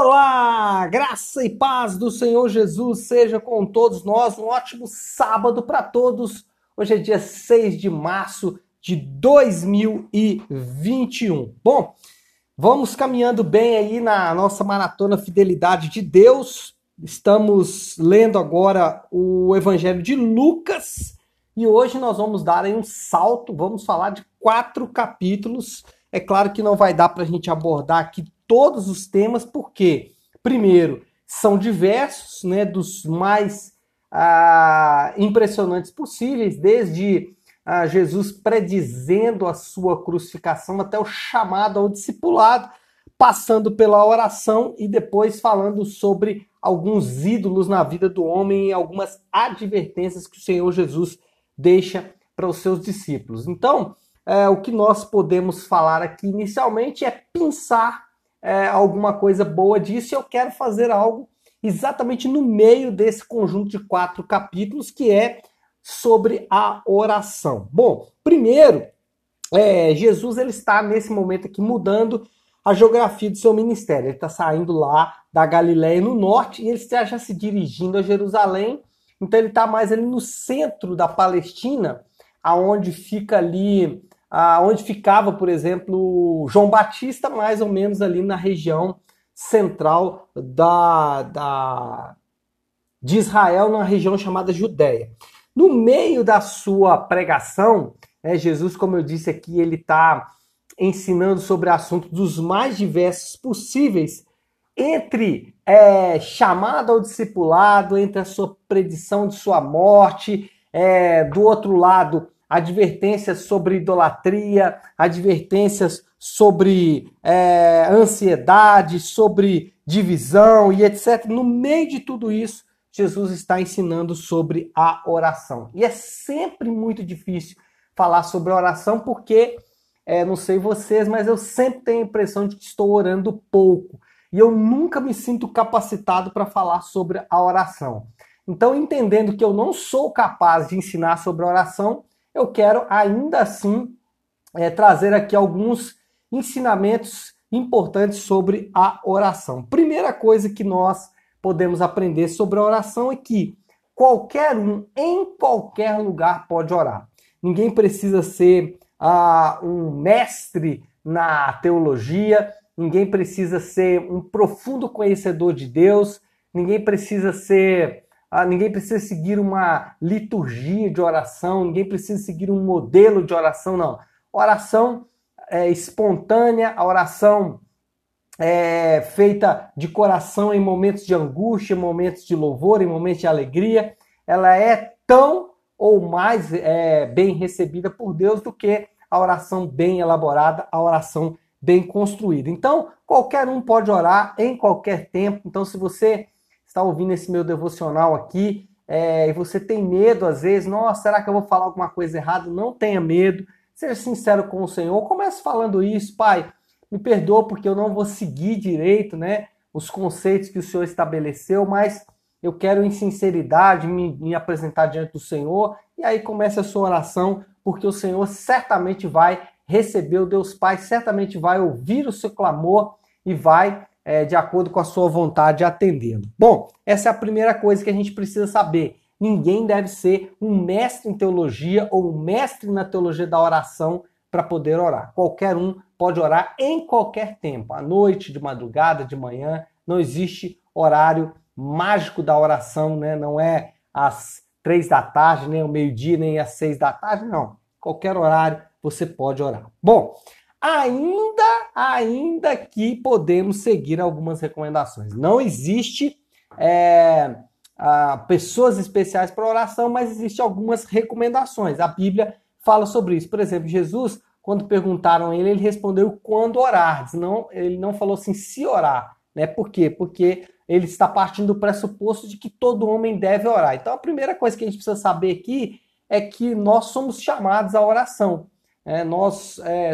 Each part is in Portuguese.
Olá, graça e paz do Senhor Jesus seja com todos nós. Um ótimo sábado para todos. Hoje é dia 6 de março de 2021. Bom, vamos caminhando bem aí na nossa maratona Fidelidade de Deus. Estamos lendo agora o Evangelho de Lucas e hoje nós vamos dar aí um salto. Vamos falar de quatro capítulos. É claro que não vai dar para a gente abordar aqui todos os temas, porque, primeiro, são diversos, né, dos mais ah, impressionantes possíveis, desde ah, Jesus predizendo a sua crucificação até o chamado ao discipulado, passando pela oração e depois falando sobre alguns ídolos na vida do homem e algumas advertências que o Senhor Jesus deixa para os seus discípulos. Então, é, o que nós podemos falar aqui inicialmente é pensar é, alguma coisa boa disso, e eu quero fazer algo exatamente no meio desse conjunto de quatro capítulos, que é sobre a oração. Bom, primeiro, é, Jesus ele está nesse momento aqui mudando a geografia do seu ministério. Ele está saindo lá da Galiléia no norte e ele está já se dirigindo a Jerusalém. Então ele está mais ali no centro da Palestina, aonde fica ali onde ficava, por exemplo, João Batista, mais ou menos ali na região central da, da, de Israel, na região chamada Judéia. No meio da sua pregação, é, Jesus, como eu disse aqui, ele está ensinando sobre assuntos dos mais diversos possíveis, entre é, chamada ao discipulado, entre a sua predição de sua morte, é, do outro lado, advertências sobre idolatria, advertências sobre é, ansiedade, sobre divisão e etc. No meio de tudo isso, Jesus está ensinando sobre a oração. E é sempre muito difícil falar sobre oração porque, é, não sei vocês, mas eu sempre tenho a impressão de que estou orando pouco. E eu nunca me sinto capacitado para falar sobre a oração. Então, entendendo que eu não sou capaz de ensinar sobre oração, eu quero ainda assim é, trazer aqui alguns ensinamentos importantes sobre a oração. Primeira coisa que nós podemos aprender sobre a oração é que qualquer um, em qualquer lugar, pode orar. Ninguém precisa ser ah, um mestre na teologia, ninguém precisa ser um profundo conhecedor de Deus, ninguém precisa ser ah, ninguém precisa seguir uma liturgia de oração, ninguém precisa seguir um modelo de oração, não. Oração é, espontânea, a oração é, feita de coração em momentos de angústia, em momentos de louvor, em momentos de alegria, ela é tão ou mais é, bem recebida por Deus do que a oração bem elaborada, a oração bem construída. Então, qualquer um pode orar em qualquer tempo. Então, se você está ouvindo esse meu devocional aqui é, e você tem medo às vezes, nossa, será que eu vou falar alguma coisa errada? Não tenha medo, seja sincero com o Senhor. Comece falando isso, Pai, me perdoa porque eu não vou seguir direito, né, os conceitos que o Senhor estabeleceu, mas eu quero em sinceridade me, me apresentar diante do Senhor e aí comece a sua oração, porque o Senhor certamente vai receber o Deus Pai, certamente vai ouvir o seu clamor e vai é, de acordo com a sua vontade, atendê-lo. Bom, essa é a primeira coisa que a gente precisa saber. Ninguém deve ser um mestre em teologia ou um mestre na teologia da oração para poder orar. Qualquer um pode orar em qualquer tempo, à noite, de madrugada, de manhã. Não existe horário mágico da oração, né? Não é às três da tarde, nem ao meio-dia, nem às seis da tarde, não. Qualquer horário você pode orar. Bom, ainda, ainda que podemos seguir algumas recomendações. Não existe é, a, pessoas especiais para oração, mas existe algumas recomendações. A Bíblia fala sobre isso. Por exemplo, Jesus, quando perguntaram a ele, ele respondeu quando orar. Não, ele não falou assim se orar. Né? Por quê? Porque ele está partindo do pressuposto de que todo homem deve orar. Então a primeira coisa que a gente precisa saber aqui é que nós somos chamados à oração é, nós, é,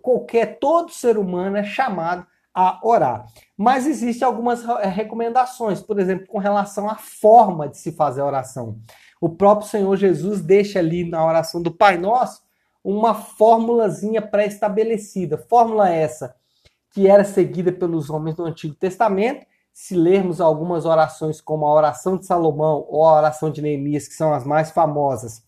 qualquer, todo ser humano é chamado a orar. Mas existem algumas recomendações, por exemplo, com relação à forma de se fazer a oração. O próprio Senhor Jesus deixa ali na oração do Pai Nosso uma formulazinha pré-estabelecida. Fórmula essa que era seguida pelos homens do Antigo Testamento. Se lermos algumas orações, como a oração de Salomão ou a oração de Neemias, que são as mais famosas,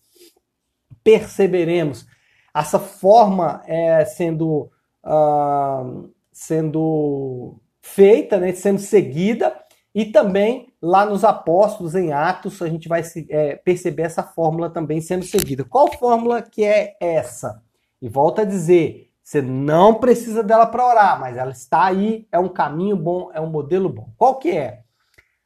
perceberemos essa forma é, sendo, uh, sendo feita, né, sendo seguida, e também lá nos Apóstolos, em Atos, a gente vai é, perceber essa fórmula também sendo seguida. Qual fórmula que é essa? E volta a dizer, você não precisa dela para orar, mas ela está aí, é um caminho bom, é um modelo bom. Qual que é?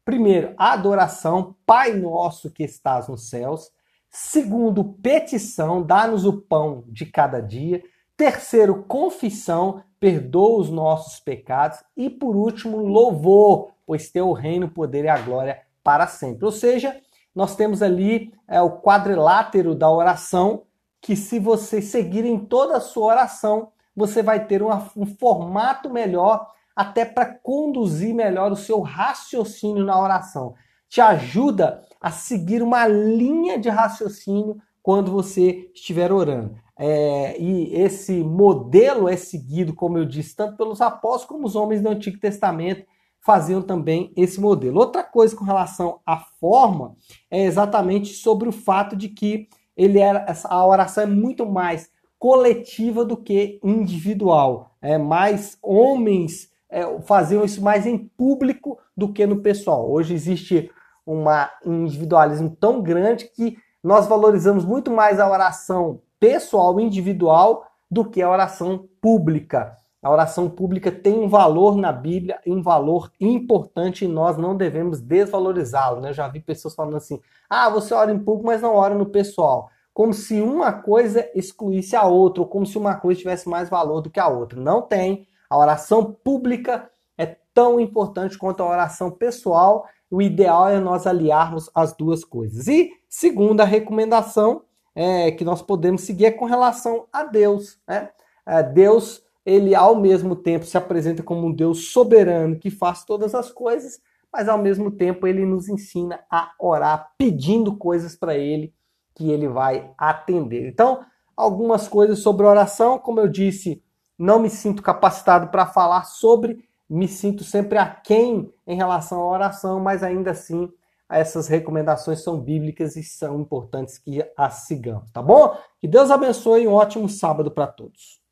Primeiro, adoração, Pai nosso que estás nos céus. Segundo, petição, dá-nos o pão de cada dia. Terceiro, confissão, perdoa os nossos pecados. E por último, louvor, pois teu reino, o poder e a glória para sempre. Ou seja, nós temos ali é, o quadrilátero da oração, que se você seguir em toda a sua oração, você vai ter uma, um formato melhor até para conduzir melhor o seu raciocínio na oração. Te ajuda a seguir uma linha de raciocínio quando você estiver orando. É, e esse modelo é seguido, como eu disse, tanto pelos apóstolos como os homens do Antigo Testamento faziam também esse modelo. Outra coisa com relação à forma é exatamente sobre o fato de que ele era a oração é muito mais coletiva do que individual. É mais homens é, faziam isso mais em público do que no pessoal. Hoje existe uma, um individualismo tão grande que nós valorizamos muito mais a oração pessoal, individual, do que a oração pública. A oração pública tem um valor na Bíblia, um valor importante e nós não devemos desvalorizá-lo. Né? Eu já vi pessoas falando assim: ah, você ora em público, mas não ora no pessoal. Como se uma coisa excluísse a outra, ou como se uma coisa tivesse mais valor do que a outra. Não tem. A oração pública é tão importante quanto a oração pessoal o ideal é nós aliarmos as duas coisas. E segunda recomendação é, que nós podemos seguir é com relação a Deus. Né? É, Deus, ele ao mesmo tempo se apresenta como um Deus soberano que faz todas as coisas, mas ao mesmo tempo ele nos ensina a orar pedindo coisas para ele que ele vai atender. Então, algumas coisas sobre oração, como eu disse, não me sinto capacitado para falar sobre, me sinto sempre aquém em relação à oração, mas ainda assim essas recomendações são bíblicas e são importantes que as sigamos, tá bom? Que Deus abençoe e um ótimo sábado para todos.